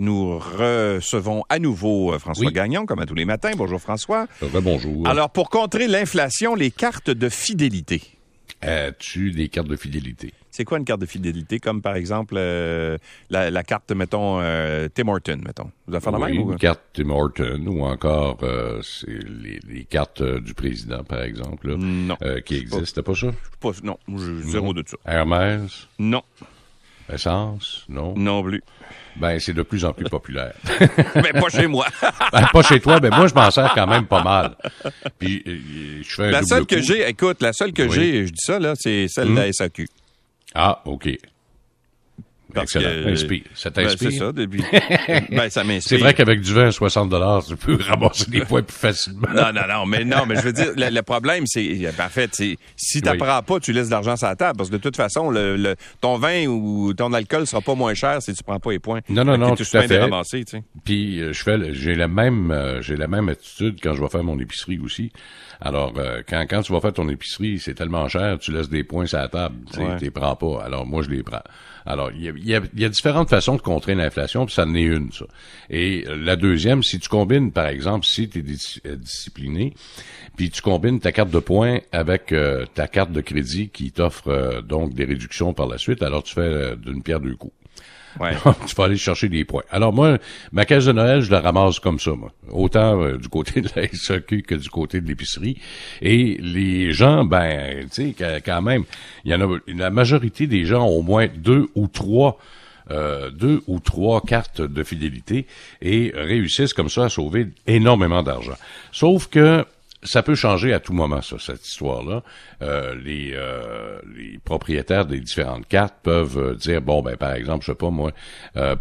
Nous recevons à nouveau euh, François Gagnon, comme à tous les matins. Bonjour François. bonjour. Alors, pour contrer l'inflation, les cartes de fidélité. As-tu des cartes de fidélité? C'est quoi une carte de fidélité? Comme par exemple euh, la, carte, mettons, euh, Tim Horton, mettons. Vous avez fait oui, même? Une carte Tim Horton ou encore les, cartes du président, par exemple, non. qui existent. Pas, pas ça? Pas, non, zéro de ça. Hermès? Non. Essence? Non? Non plus. Ben, c'est de plus en plus populaire. mais pas chez moi. ben, pas chez toi, mais moi, je m'en sers quand même pas mal. Puis, euh, je fais un La seule que j'ai, écoute, la seule que j'ai, je dis ça, là, c'est celle de la hmm? SAQ. Ah, OK. Excellent. Que, Ça t'inspire? Ben, c'est ça. Ben, ça m'inspire. C'est vrai qu'avec du vin à 60 tu peux ramasser des points plus facilement. non, non, non. Mais non, mais je veux dire, le, problème, c'est, ben, en fait, c'est, si t'apprends pas, tu laisses de l'argent sur la table. Parce que de toute façon, le, ton vin ou ton alcool sera pas moins cher si tu prends pas les points. Non, non, non, tout à fait. Ramasser, tu sais. Puis, euh, je fais, j'ai la même, euh, j'ai la même attitude quand je vais faire mon épicerie aussi. Alors, euh, quand, quand tu vas faire ton épicerie, c'est tellement cher, tu laisses des points sur la table. Tu les prends pas. Alors, moi, je les prends. Alors, il y a, y a, différentes façons de contrer l'inflation, puis ça en est une, ça. Et la deuxième, si tu combines, par exemple, si tu es euh, discipliné, puis tu combines ta carte de points avec euh, ta carte de crédit qui t'offre donc des réductions par la suite, alors tu fais d'une pierre deux coups. Tu vas aller chercher des points. Alors moi, ma caisse de Noël, je la ramasse comme ça, moi. Autant euh, du côté de la SAQ que du côté de l'épicerie. Et les gens, ben, tu sais, quand même, il y en a, la majorité des gens ont au moins deux ou trois euh, deux ou trois cartes de fidélité et réussissent comme ça à sauver énormément d'argent. Sauf que ça peut changer à tout moment, ça, cette histoire-là. Euh, les, euh, les propriétaires des différentes cartes peuvent euh, dire, bon, ben par exemple, je sais pas moi,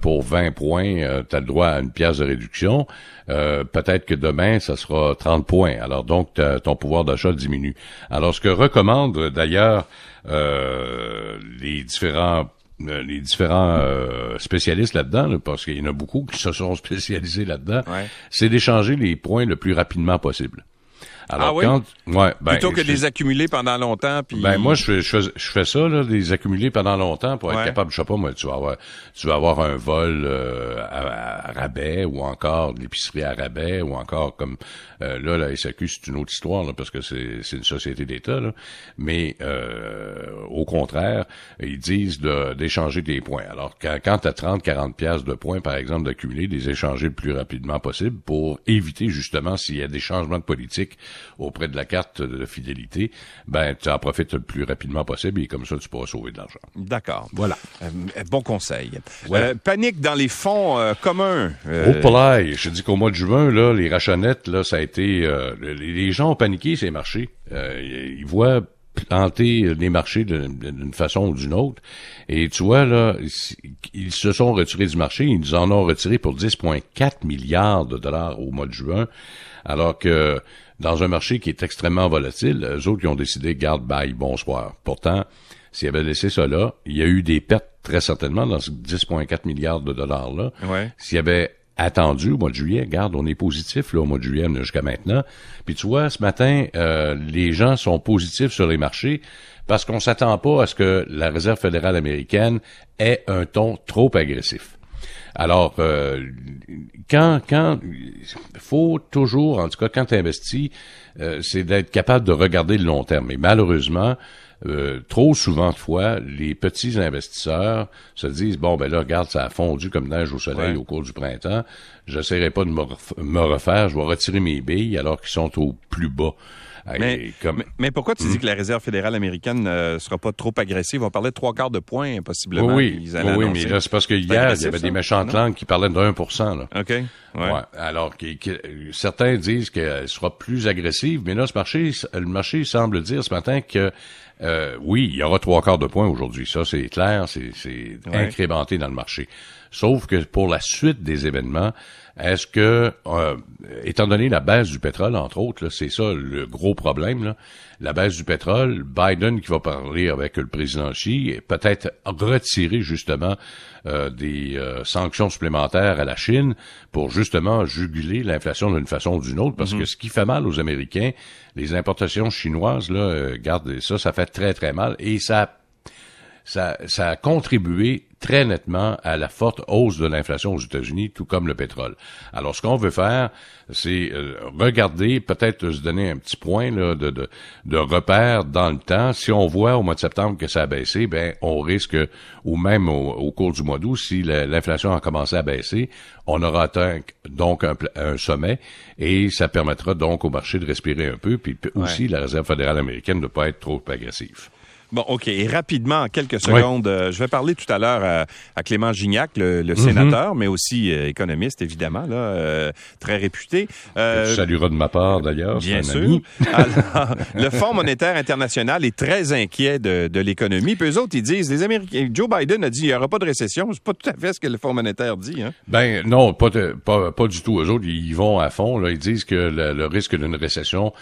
pour 20 points, tu as le droit à une pièce de réduction. Peut-être que demain, ça sera 30 points. Alors donc, ton pouvoir d'achat diminue. Alors, ce que recommandent d'ailleurs les différents les différents spécialistes là-dedans, parce qu'il y en a beaucoup qui se sont spécialisés là-dedans, c'est d'échanger les points le plus rapidement possible. Alors, ah oui? quand, ouais, ben, Plutôt que de les accumuler pendant longtemps. Puis... Ben moi, je, je, je fais ça, là, les accumuler pendant longtemps pour être capable, je sais pas, moi, tu vas avoir, tu vas avoir un vol euh, à, rabais ou encore de l'épicerie à rabais ou encore comme euh, là, la SAQ, c'est une autre histoire, là, parce que c'est, c'est une société d'État, là. mais euh, au contraire, ils disent de, d'échanger des points. Alors, quand, quand tu as 30, 40 pièces de points, par exemple, d'accumuler, les échanger le plus rapidement possible pour éviter justement s'il y a des changements de politique auprès de la carte de fidélité, ben tu en profites le plus rapidement possible et comme ça tu pourras sauver de l'argent. D'accord. Voilà. Euh, bon conseil. Euh, panique dans les fonds euh, communs. Au palais, je dis qu'au mois de juin là, les rachonettes là, ça a été les gens ont paniqué ces marchés. ils voient planter les marchés d'une façon ou d'une autre. Et tu vois, là, ils se sont retirés du marché, ils en ont retiré pour 10,4 milliards de dollars au mois de juin, alors que dans un marché qui est extrêmement volatile, eux autres qui ont décidé, garde, bye, bonsoir. Pourtant, s'ils avaient laissé ça là, il y a eu des pertes très certainement dans ce 10,4 milliards de dollars-là. Ouais. S'il y avait attendu au mois de juillet, garde, on est positif là au mois de juillet jusqu'à maintenant. Puis tu vois, ce matin, euh, les gens sont positifs sur les marchés parce qu'on s'attend pas à ce que la Réserve fédérale américaine ait un ton trop agressif. Alors, euh, quand, quand, faut toujours, en tout cas, quand tu investis, euh, c'est d'être capable de regarder le long terme. Mais malheureusement, euh, trop souvent de fois, les petits investisseurs se disent bon ben là regarde ça a fondu comme neige au soleil au cours du printemps, j'essaierai pas de me refaire, je vais retirer mes billes alors qu'ils sont au plus bas. Mais, mais, pourquoi tu dis hmm? que la Réserve fédérale américaine ne sera pas trop agressive? On parlait de trois quarts de points, possiblement. Oui, oui, mais là, c'est parce que hier, il y avait des méchantes langues qui parlaient de 1 là. OK. Ouais. Alors, certains disent qu'elle sera plus agressive, mais là, ce marché, le marché semble dire ce matin que euh, oui, il y aura trois quarts de points aujourd'hui. Ça, c'est clair, c'est incrémenté dans le marché. Sauf que pour la suite des événements, est-ce que, euh, étant donné la baisse du pétrole, entre autres, c'est ça le gros problème, là, la baisse du pétrole, Biden qui va parler avec le président Xi, peut-être retirer justement euh, des euh, sanctions supplémentaires à la Chine pour justement juguler l'inflation d'une façon ou d'une autre, parce que mhm. ce qui fait mal aux Américains, les importations chinoises, là, euh, ça, ça fait très très mal et ça ça, ça a contribué très nettement à la forte hausse de l'inflation aux États-Unis, tout comme le pétrole. Alors, ce qu'on veut faire, c'est euh, regarder, peut-être se donner un petit point là, de, de, de, repère dans le temps. Si on voit au mois de septembre que ça a baissé, ben on risque, ou même au, cours du mois d'août, si l'inflation a commencé à baisser, on aura atteint donc un, un, sommet et ça permettra donc au marché de respirer un peu, puis aussi la Réserve fédérale américaine de ne pas être trop agressive. Bon, OK. Et rapidement, en quelques secondes, euh, je vais parler tout à l'heure à, Clément Gignac, le, mhm. sénateur, mais aussi euh, économiste, évidemment, là, euh, très réputé. Euh, tu salueras de ma part, d'ailleurs. Bien sûr. Alors, le Fonds monétaire international est très inquiet de, de l'économie. Puis eux autres, ils disent, les Américains, Joe Biden a dit, il n'y aura pas de récession. C'est pas tout à fait ce que le Fonds monétaire dit. Hein? Ben non, pas, pas, pas, du tout. Eux autres, ils vont à fond. Là. Ils disent que le, le risque d'une récession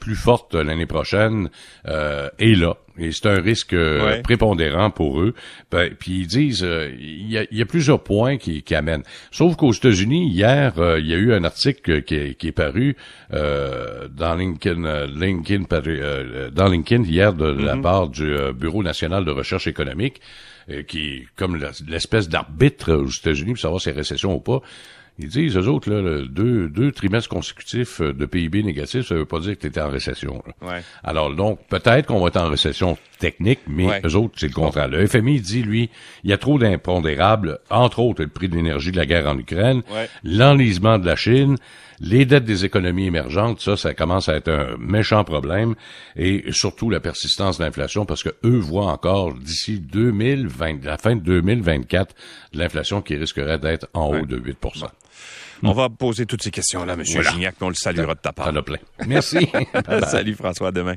plus forte l'année prochaine est là. Et c'est un risque euh, prépondérant pour eux. Ben, puis ils disent, euh, il y, a, plusieurs points qui, qui amènent. Sauf qu'aux États-Unis, hier, euh, il y a eu un article qui, qui est paru dans Lincoln, Lincoln dans Lincoln hier de, la mm-hmm. part du Bureau national de recherche économique, qui comme l'espèce d'arbitre aux États-Unis pour savoir si y a récession ou pas. Ils disent, eux autres, là, deux, deux trimestres consécutifs de PIB négatif, ça veut pas dire que tu étais en récession. Ouais. Alors donc, peut-être qu'on va être en récession technique, mais eux autres, c'est le contraire. Le FMI dit, lui, il y a trop d'impondérables, entre autres le prix de l'énergie de la guerre en Ukraine, l'enlisement de la Chine, les dettes des économies émergentes, ça, ça commence à être un méchant problème, et surtout la persistance de l'inflation, parce que eux voient encore d'ici 2020, la fin de 2024, l'inflation qui risquerait d'être en haut de 8% on va poser toutes ces questions-là, M. Gignac, on le saluera de ta part. plein. Merci. Salut François, demain.